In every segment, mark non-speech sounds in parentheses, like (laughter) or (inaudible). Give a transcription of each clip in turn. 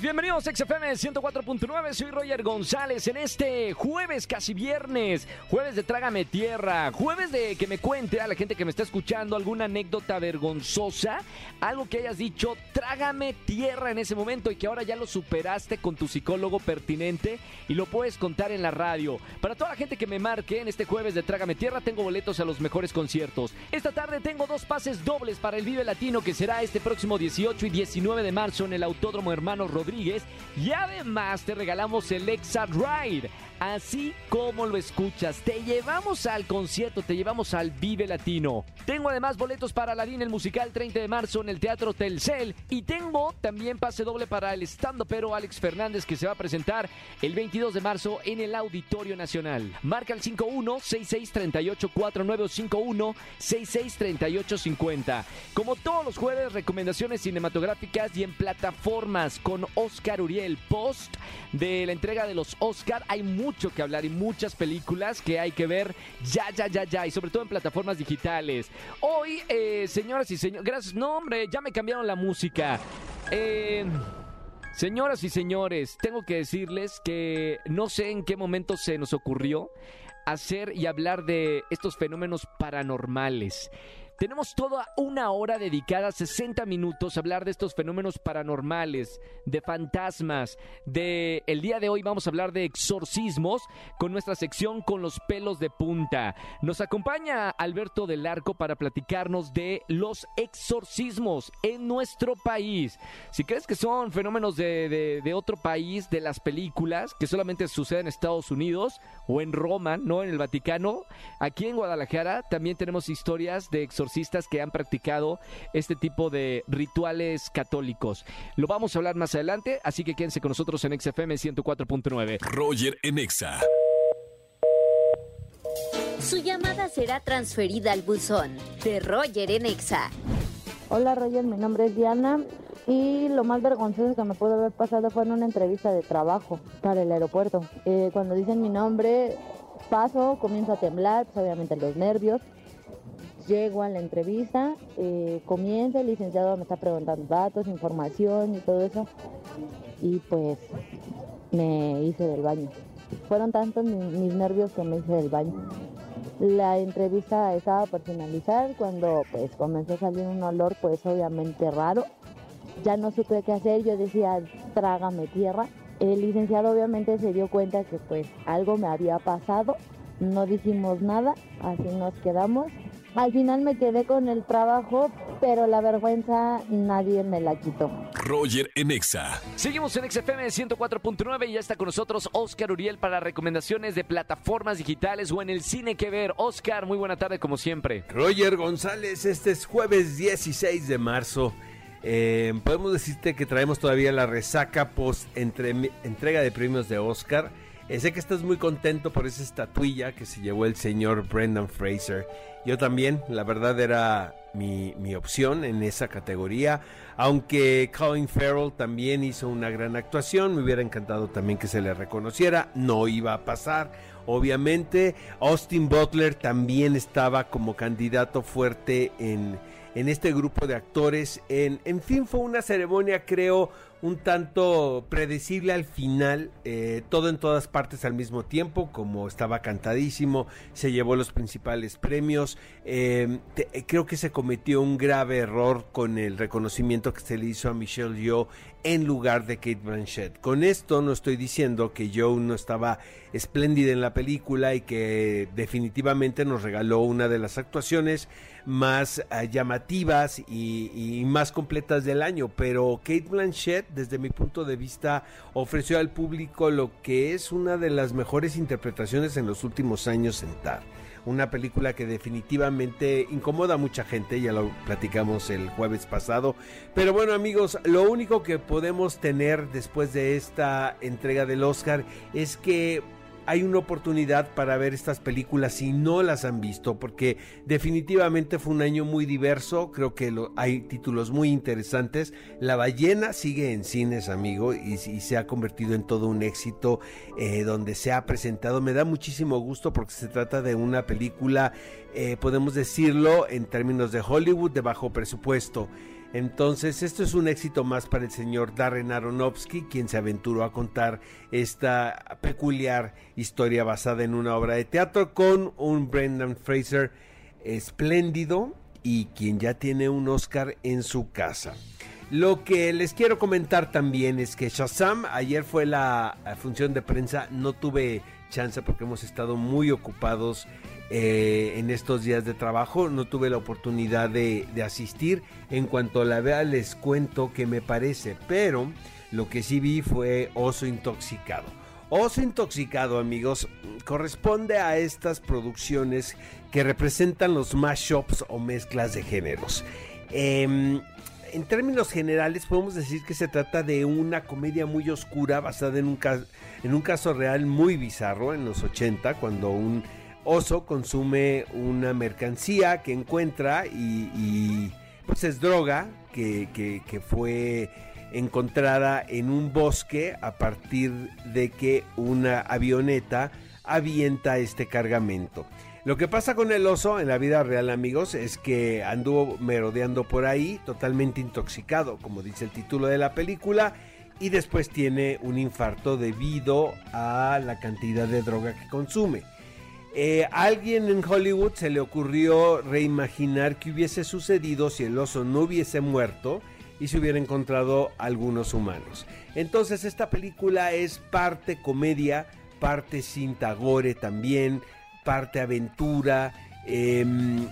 bienvenidos a XFM 104.9, soy Roger González en este jueves, casi viernes, jueves de Trágame Tierra, jueves de que me cuente a la gente que me está escuchando alguna anécdota vergonzosa, algo que hayas dicho, trágame tierra en ese momento y que ahora ya lo superaste con tu psicólogo pertinente y lo puedes contar en la radio. Para toda la gente que me marque en este jueves de Trágame Tierra, tengo boletos a los mejores conciertos. Esta tarde tengo dos pases dobles para el Vive Latino que será este próximo 18 y 19 de marzo en el Autódromo Hermanos Rodríguez y además te regalamos el Exa Ride. Así como lo escuchas, te llevamos al concierto, te llevamos al Vive Latino. Tengo además boletos para Aladdin el musical 30 de marzo en el Teatro Telcel y tengo también pase doble para el estando pero Alex Fernández que se va a presentar el 22 de marzo en el Auditorio Nacional. Marca el 51 66 38 49 51 66 38 50. Como todos los jueves, recomendaciones cinematográficas y en plataformas con Oscar Uriel Post de la entrega de los Oscar. Hay mucho que hablar y muchas películas que hay que ver ya, ya, ya, ya y sobre todo en plataformas digitales. Hoy, eh, señoras y señores, gracias, no hombre, ya me cambiaron la música. Eh, Señoras y señores, tengo que decirles que no sé en qué momento se nos ocurrió hacer y hablar de estos fenómenos paranormales. Tenemos toda una hora dedicada, 60 minutos, a hablar de estos fenómenos paranormales, de fantasmas, de... El día de hoy vamos a hablar de exorcismos con nuestra sección con los pelos de punta. Nos acompaña Alberto del Arco para platicarnos de los exorcismos en nuestro país. Si crees que son fenómenos de, de- de otro país, de las películas, que solamente suceden en Estados Unidos o en Roma, no en el Vaticano, aquí en Guadalajara también tenemos historias de exorcistas que han practicado este tipo de rituales católicos. Lo vamos a hablar más adelante, así que quédense con nosotros en XFM 104.9. Roger en Exa. Su llamada será transferida al buzón de Roger en Exa. Hola Roger, mi nombre es Diana y lo más vergonzoso que me pudo haber pasado fue en una entrevista de trabajo para el aeropuerto. Eh, cuando dicen mi nombre, paso, comienzo a temblar, pues obviamente los nervios. Llego a la entrevista, eh, comienza, el licenciado me está preguntando datos, información y todo eso. Y pues me hice del baño. Fueron tantos mi- mis nervios que me hice del baño. La entrevista estaba por finalizar cuando pues comenzó a salir un olor pues obviamente raro. Ya no supe qué hacer, yo decía trágame tierra. El licenciado obviamente se dio cuenta que pues algo me había pasado. No dijimos nada, así nos quedamos. Al final me quedé con el trabajo, pero la vergüenza nadie me la quitó. Roger en Exa. Seguimos en XFM 104.9 y ya está con nosotros Oscar Uriel para recomendaciones de plataformas digitales o en el cine que ver. Oscar, muy buena tarde como siempre. Roger González, este es jueves 16 de marzo. Eh, podemos decirte que traemos todavía la resaca post entre- entrega de premios de Oscar. Eh, sé que estás muy contento por esa estatuilla que se llevó el señor Brendan Fraser. Yo también, la verdad era mi, mi opción en esa categoría. Aunque Colin Farrell también hizo una gran actuación, me hubiera encantado también que se le reconociera. No iba a pasar, obviamente. Austin Butler también estaba como candidato fuerte en, en este grupo de actores. En, en fin, fue una ceremonia, creo, un tanto predecible al final, eh, todo en todas partes al mismo tiempo, como estaba cantadísimo, se llevó los principales premios. te- eh, creo que se cometió un grave error con el reconocimiento que se le hizo a Michelle Yeoh en lugar de Kate Blanchett. Con esto no estoy diciendo que Yeoh no estaba espléndida en la película y que definitivamente nos regaló una de las actuaciones más eh, llamativas y, y más completas del año, pero Kate Blanchett desde mi punto de vista ofreció al público lo que es una de las mejores interpretaciones en los últimos años en Tar. Una película que definitivamente incomoda a mucha gente, ya lo platicamos el jueves pasado. Pero bueno amigos, lo único que podemos tener después de esta entrega del Oscar es que hay una oportunidad para ver estas películas si no las han visto, porque definitivamente fue un año muy diverso, creo que lo, hay títulos muy interesantes. La ballena sigue en cines, amigo, y, se ha convertido en todo un éxito eh, donde se ha presentado. Me da muchísimo gusto porque se trata de una película, eh, podemos decirlo, en términos de Hollywood, de bajo presupuesto. Entonces, esto es un éxito más para el señor Darren Aronofsky, quien se aventuró a contar esta peculiar historia basada en una obra de teatro con un Brendan Fraser espléndido y quien ya tiene un Oscar en su casa. Lo que les quiero comentar también es que Shazam, ayer fue la función de prensa, no tuve chance porque hemos estado muy ocupados eh, en estos días de trabajo. No tuve la oportunidad de, asistir. En cuanto la vea les cuento qué me parece. Pero lo que sí vi fue Oso Intoxicado. Oso Intoxicado, amigos, corresponde a estas producciones que representan los mashups o mezclas de géneros. Em, en términos generales podemos decir que se trata de una comedia muy oscura basada en un, en un caso real muy bizarro en los 80 cuando un oso consume una mercancía que encuentra y, pues es droga que, fue encontrada en un bosque a partir de que una avioneta avienta este cargamento. Lo que pasa con el oso en la vida real, amigos, es que anduvo merodeando por ahí, totalmente intoxicado, como dice el título de la película, y después tiene un infarto debido a la cantidad de droga que consume. Eh, alguien en Hollywood se le ocurrió reimaginar qué hubiese sucedido si el oso no hubiese muerto y se hubiera encontrado algunos humanos. Entonces esta película es parte comedia, parte cinta gore también, parte aventura. Em,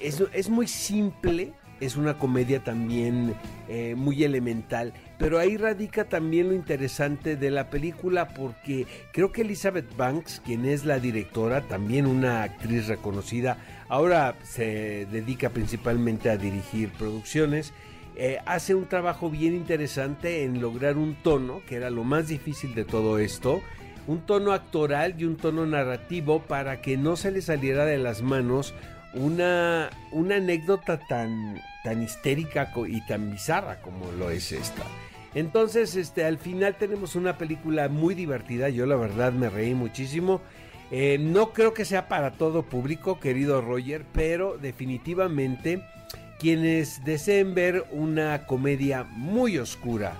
es muy simple, es una comedia también eh, muy elemental, pero ahí radica también lo interesante de la película porque creo que Elizabeth Banks, quien es la directora, también una actriz reconocida, ahora se dedica principalmente a dirigir producciones. Eh, hace un trabajo bien interesante en lograr un tono, que era lo más difícil de todo esto, un tono actoral y un tono narrativo para que no se le saliera de las manos una, una anécdota tan, tan histérica y tan bizarra como lo es esta. Entonces, este, al final tenemos una película muy divertida. Yo la verdad me reí muchísimo. Eh, no creo que sea para todo público, querido Roger, pero definitivamente quienes deseen ver una comedia muy oscura,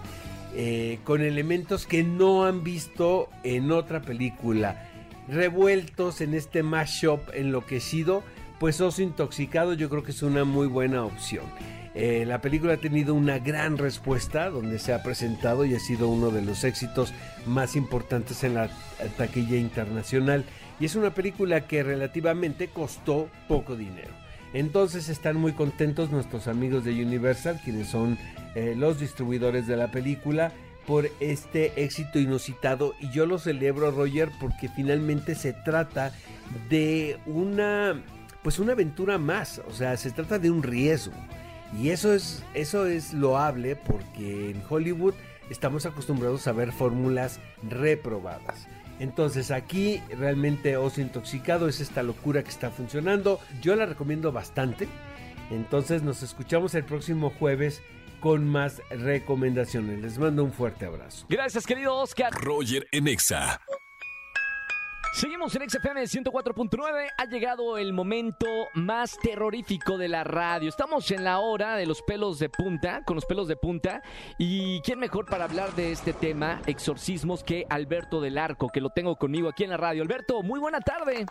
eh, con elementos que no han visto en otra película, revueltos en este mashup enloquecido, pues Oso Intoxicado yo creo que es una muy buena opción. Eh, la película ha tenido una gran respuesta donde se ha presentado y ha sido uno de los éxitos más importantes en la taquilla internacional y es una película que relativamente costó poco dinero. Entonces están muy contentos nuestros amigos de Universal, quienes son eh, los distribuidores de la película, por este éxito inusitado y yo lo celebro Roger porque finalmente se trata de una pues una aventura más, o sea, se trata de un riesgo. Y eso es, eso es loable porque en Hollywood estamos acostumbrados a ver fórmulas reprobadas. Entonces aquí realmente Oso Intoxicado es esta locura que está funcionando. Yo la recomiendo bastante. Entonces nos escuchamos el próximo jueves con más recomendaciones. Les mando un fuerte abrazo. Gracias querido Oscar. Roger Enexa. Seguimos en XFM 104.9. Ha llegado el momento más terrorífico de la radio. Estamos en la hora de los pelos de punta, con los pelos de punta. ¿Y quién mejor para hablar de este tema, exorcismos, que Alberto del Arco, que lo tengo conmigo aquí en la radio? Alberto, muy buena tarde.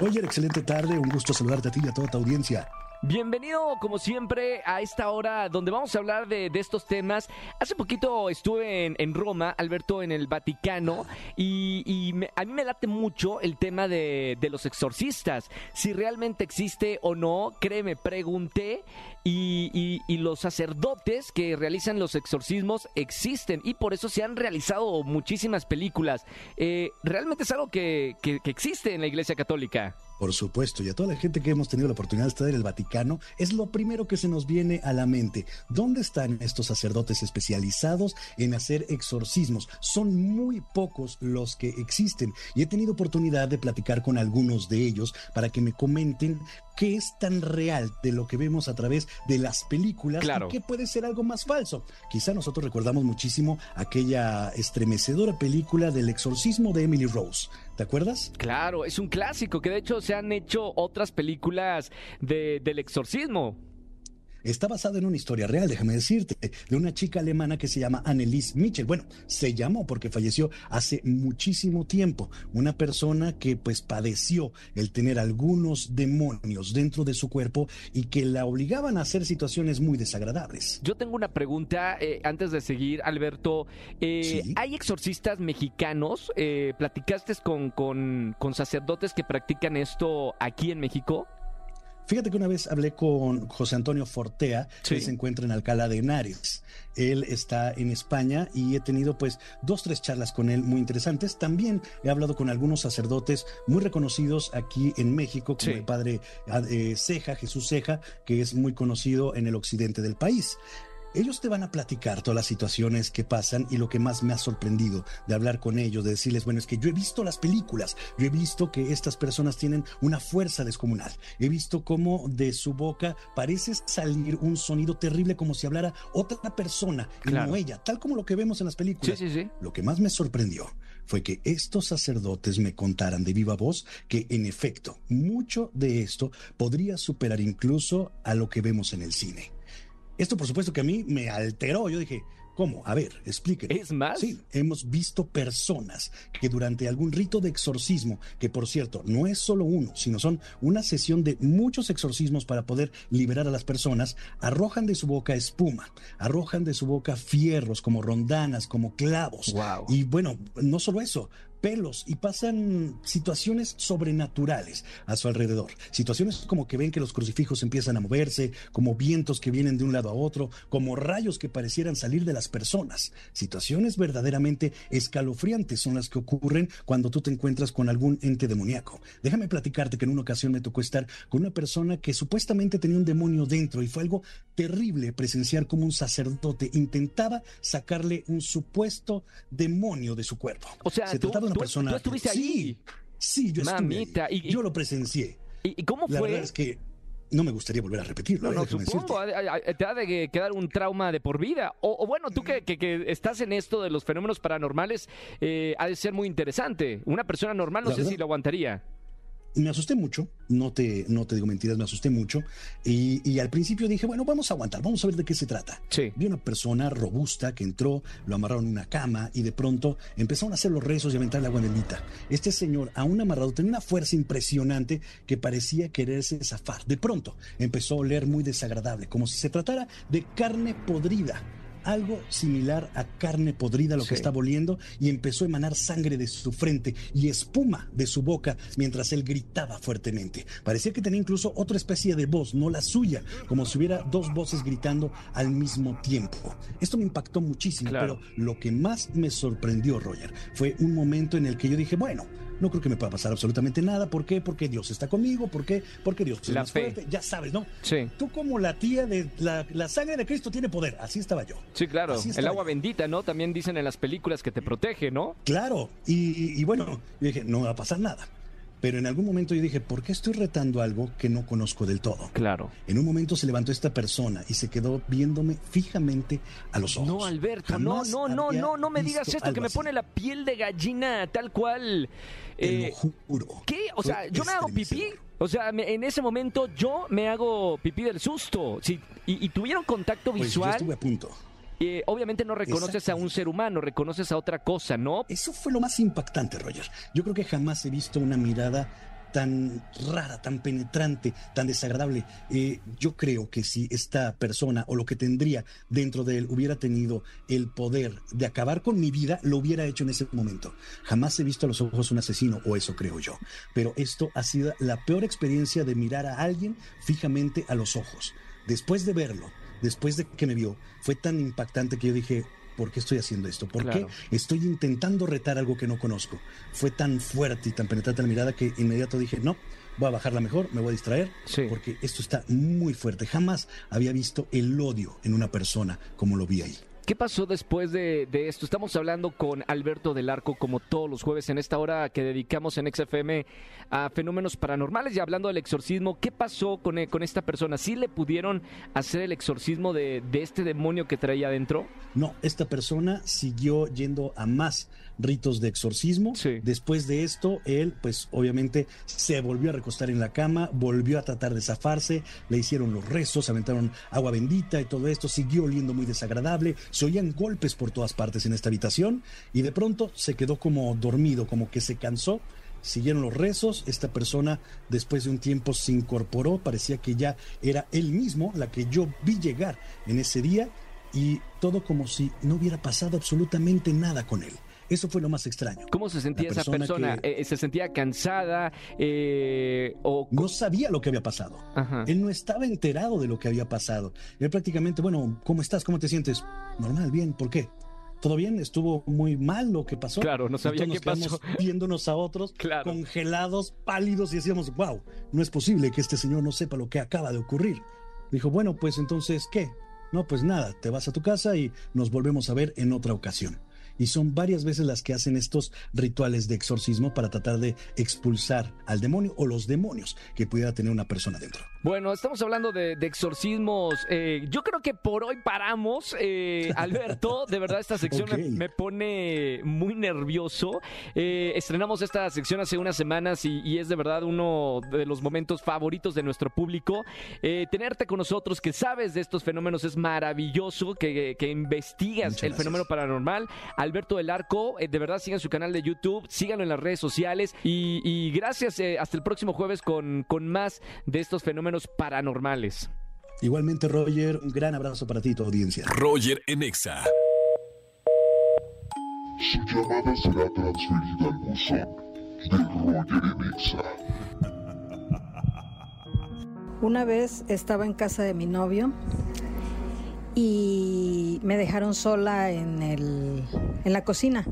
Oye, excelente tarde. Un gusto saludarte a ti y a toda tu audiencia. Bienvenido, como siempre, a esta hora donde vamos a hablar de, estos temas. Hace poquito estuve en, Roma, Alberto, en el Vaticano, y, a mí me late mucho el tema de, los exorcistas. Si realmente existe o no, créeme, pregunté, y, los sacerdotes que realizan los exorcismos existen, y por eso se han realizado muchísimas películas. Eh, realmente es algo que existe en la Iglesia Católica. Por supuesto, y a toda la gente que hemos tenido la oportunidad de estar en el Vaticano, es lo primero que se nos viene a la mente. ¿Dónde están estos sacerdotes especializados en hacer exorcismos? Son muy pocos los que existen y he tenido oportunidad de platicar con algunos de ellos para que me comenten qué es tan real de lo que vemos a través de las películas Claro. y qué puede ser algo más falso. Quizá nosotros recordamos muchísimo aquella estremecedora película del exorcismo de Emily Rose. ¿Te acuerdas? Claro, es un clásico que de hecho se han hecho otras películas de, del exorcismo. Está basada en una historia real, déjame decirte, de una chica alemana que se llama Annelies Mitchell. Bueno, se llamó porque falleció hace muchísimo tiempo. Una persona que pues padeció el tener algunos demonios dentro de su cuerpo y que la obligaban a hacer situaciones muy desagradables. Yo tengo una pregunta eh, antes de seguir, Alberto. Eh, Sí. ¿Hay exorcistas mexicanos? Eh, ¿Platicaste con, con, con sacerdotes que practican esto aquí en México? Fíjate que una vez hablé con José Antonio Fortea, Sí. que se encuentra en Alcalá de Henares. Él está en España y he tenido pues dos, tres charlas con él muy interesantes. También he hablado con algunos sacerdotes muy reconocidos aquí en México, como Sí. el padre eh, Ceja, Jesús Ceja, que es muy conocido en el occidente del país. Ellos te van a platicar todas las situaciones que pasan y lo que más me ha sorprendido de hablar con ellos, de decirles, bueno, es que yo he visto las películas, yo he visto que estas personas tienen una fuerza descomunal, he visto cómo de su boca parece salir un sonido terrible como si hablara otra persona y Claro. no ella, tal como lo que vemos en las películas. Sí, sí, sí. Lo que más me sorprendió fue que estos sacerdotes me contaran de viva voz que en efecto mucho de esto podría superar incluso a lo que vemos en el cine. Esto por supuesto que a mí me alteró. Yo dije, ¿cómo? A ver, explíquenme. ¿Es más? Sí, hemos visto personas que durante algún rito de exorcismo, que por cierto no es solo uno, sino son una sesión de muchos exorcismos para poder liberar a las personas, arrojan de su boca espuma, arrojan de su boca fierros como rondanas, como clavos. Wow. Y bueno, no solo eso, pelos y pasan situaciones sobrenaturales a su alrededor. Situaciones como que ven que los crucifijos empiezan a moverse, como vientos que vienen de un lado a otro, como rayos que parecieran salir de las personas. Situaciones verdaderamente escalofriantes son las que ocurren cuando tú te encuentras con algún ente demoníaco. Déjame platicarte que en una ocasión me tocó estar con una persona que supuestamente tenía un demonio dentro y fue algo terrible presenciar como un sacerdote intentaba sacarle un supuesto demonio de su cuerpo. O sea, se trataba de una tú- persona. tú estuviste sí, ahí. Sí, yo estuve. Ahí. y- Yo lo presencié. ¿Y, cómo La fue? verdad es que no me gustaría volver a repetirlo. No, eh, no, déjame supongo, te ha de quedar un trauma de por vida. O, o bueno, tú que, que- que estás en esto de los fenómenos paranormales, eh, ha de ser muy interesante. Una persona normal no La sé verdad- si lo aguantaría. Me asusté mucho, no te, no te digo mentiras, me asusté mucho. Y, y al principio dije, bueno, vamos a aguantar, vamos a ver de qué se trata. Sí. Vi una persona robusta que entró, lo amarraron en una cama y de pronto empezaron a hacer los rezos y a aventar la guanelita. Este señor, aún amarrado, tenía una fuerza impresionante que parecía quererse zafar. De pronto empezó a oler muy desagradable, como si se tratara de carne podrida. Algo similar a carne podrida lo Sí. que estaba oliendo y empezó a emanar sangre de su frente y espuma de su boca mientras él gritaba fuertemente. Parecía que tenía incluso otra especie de voz, no la suya, como si hubiera dos voces gritando al mismo tiempo. Esto me impactó muchísimo, Claro. pero lo que más me sorprendió, Roger, fue un momento en el que yo dije, bueno, no creo que me pueda pasar absolutamente nada. ¿Por qué? Porque Dios está conmigo. ¿Por qué? Porque Dios es La más fe. fuerte. Ya sabes, ¿no? Sí. Tú como la tía de la, la sangre de Cristo tiene poder. Así estaba yo. Sí, claro. El agua yo. bendita, ¿no? También dicen en las películas que te protege, ¿no? Claro, y, y- y bueno, yo dije, no va a pasar nada. Pero en algún momento yo dije, ¿por qué estoy retando algo que no conozco del todo? Claro. En un momento se levantó esta persona y se quedó viéndome fijamente a los ojos. No, Alberto, no, Jamás no, no, no, no me digas esto que me así. pone la piel de gallina, tal cual. Te Eh, lo juro. ¿Qué? O sea, yo me hago pipí. O sea, me- en ese momento yo me hago pipí del susto. Sí, y, y tuvieron contacto Pues yo visual. estuve a punto. Eh, obviamente no reconoces a un ser humano, reconoces a otra cosa, ¿no? Eso fue lo más impactante, Roger. Yo creo que jamás he visto una mirada tan rara, tan penetrante, tan desagradable. Eh, yo creo que si esta persona o lo que tendría dentro de él hubiera tenido el poder de acabar con mi vida, lo hubiera hecho en ese momento. Jamás he visto a los ojos un asesino, o eso creo yo. Pero esto ha sido la peor experiencia de mirar a alguien fijamente a los ojos. Después de verlo, después de que me vio, fue tan impactante que yo dije, ¿por qué estoy haciendo esto? ¿Por Claro. qué estoy intentando retar algo que no conozco? Fue tan fuerte y tan penetrante la mirada que inmediato dije, no, voy a bajarla mejor, me voy a distraer, Sí. porque esto está muy fuerte. Jamás había visto el odio en una persona como lo vi ahí. ¿Qué pasó después de, de esto? Estamos hablando con Alberto del Arco como todos los jueves en esta hora que dedicamos en XFM a fenómenos paranormales y hablando del exorcismo. ¿Qué pasó con, eh, con esta persona? ¿Sí le pudieron hacer el exorcismo de, de este demonio que traía adentro? No, esta persona siguió yendo a más ritos de exorcismo. Sí. Después de esto, él, pues obviamente, se volvió a recostar en la cama, volvió a tratar de zafarse, le hicieron los rezos, aventaron agua bendita y todo esto, siguió oliendo muy desagradable, se oían golpes por todas partes en esta habitación y de pronto se quedó como dormido, como que se cansó. Siguieron los rezos, esta persona después de un tiempo se incorporó, parecía que ya era él mismo, la que yo vi llegar en ese día y todo como si no hubiera pasado absolutamente nada con él. Eso fue lo más extraño. ¿Cómo se sentía esa persona que- Eh, ¿Se sentía cansada? Eh, o... No sabía lo que había pasado. Ajá. Él no estaba enterado de lo que había pasado. Él prácticamente, bueno, ¿cómo estás? ¿Cómo te sientes? Normal, bien, ¿por qué? ¿Todo bien? ¿Estuvo muy mal lo que pasó? Claro, no sabía todos qué nos pasó. (laughs) Viéndonos a otros, Claro. congelados, pálidos, y decíamos, wow, no es posible que este señor no sepa lo que acaba de ocurrir. Dijo, bueno, pues entonces, ¿qué? No, pues nada, te vas a tu casa y nos volvemos a ver en otra ocasión. Y son varias veces las que hacen estos rituales de exorcismo para tratar de expulsar al demonio o los demonios que pudiera tener una persona dentro. Bueno, estamos hablando de, de exorcismos. Eh, yo creo que por hoy paramos. Eh, Alberto, de verdad esta sección (laughs) me, pone muy nervioso. Eh, estrenamos esta sección hace unas semanas y, y es de verdad uno de los momentos favoritos de nuestro público. Eh, tenerte con nosotros, que sabes de estos fenómenos, es maravilloso, que, que investigas Muchas el gracias. fenómeno paranormal. Alberto del Arco, eh, de verdad sigan su canal de YouTube, síganlo en las redes sociales y, y gracias. eh, hasta el próximo jueves con, con más de estos fenómenos paranormales. Igualmente, Roger, un gran abrazo para ti y tu audiencia. Roger en Exa. Su llamada será transferida al buzón de Roger en Exa. Una vez estaba en casa de mi novio y me dejaron sola en, el, en la cocina.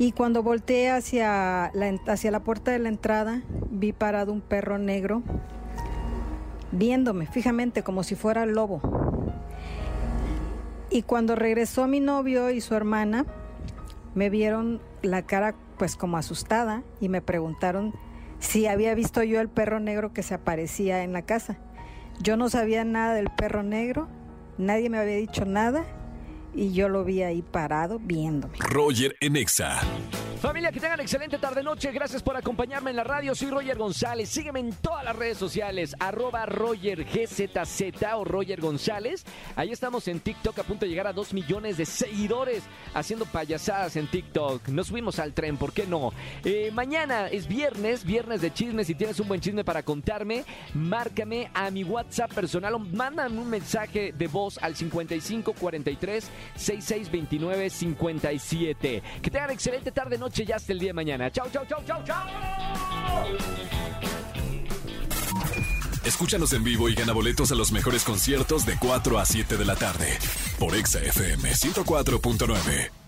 Y cuando volteé hacia la, hacia la puerta de la entrada, vi parado un perro negro viéndome fijamente como si fuera el lobo. Y cuando regresó mi novio y su hermana, me vieron la cara pues como asustada y me preguntaron si había visto yo el perro negro que se aparecía en la casa. Yo no sabía nada del perro negro, nadie me había dicho nada y yo lo vi ahí parado viéndome. Roger en Exa. Familia, que tengan excelente tarde-noche. Gracias por acompañarme en la radio. Soy Roger González. Sígueme en todas las redes sociales. Arroba RogerGZZ o Roger González. Ahí estamos en TikTok a punto de llegar a 2 millones de seguidores haciendo payasadas en TikTok. Nos subimos al tren, ¿por qué no? Eh, mañana es viernes, viernes de chismes. Si tienes un buen chisme para contarme, márcame a mi WhatsApp personal o mándame un mensaje de voz al 5543 6629 57. Que tengan excelente tarde, noche y hasta el día de mañana. Chau, chau, chau, chau, chau. Escúchanos en vivo y gana boletos a los mejores conciertos de 4 a 7 de la tarde por Exa FM 104.9.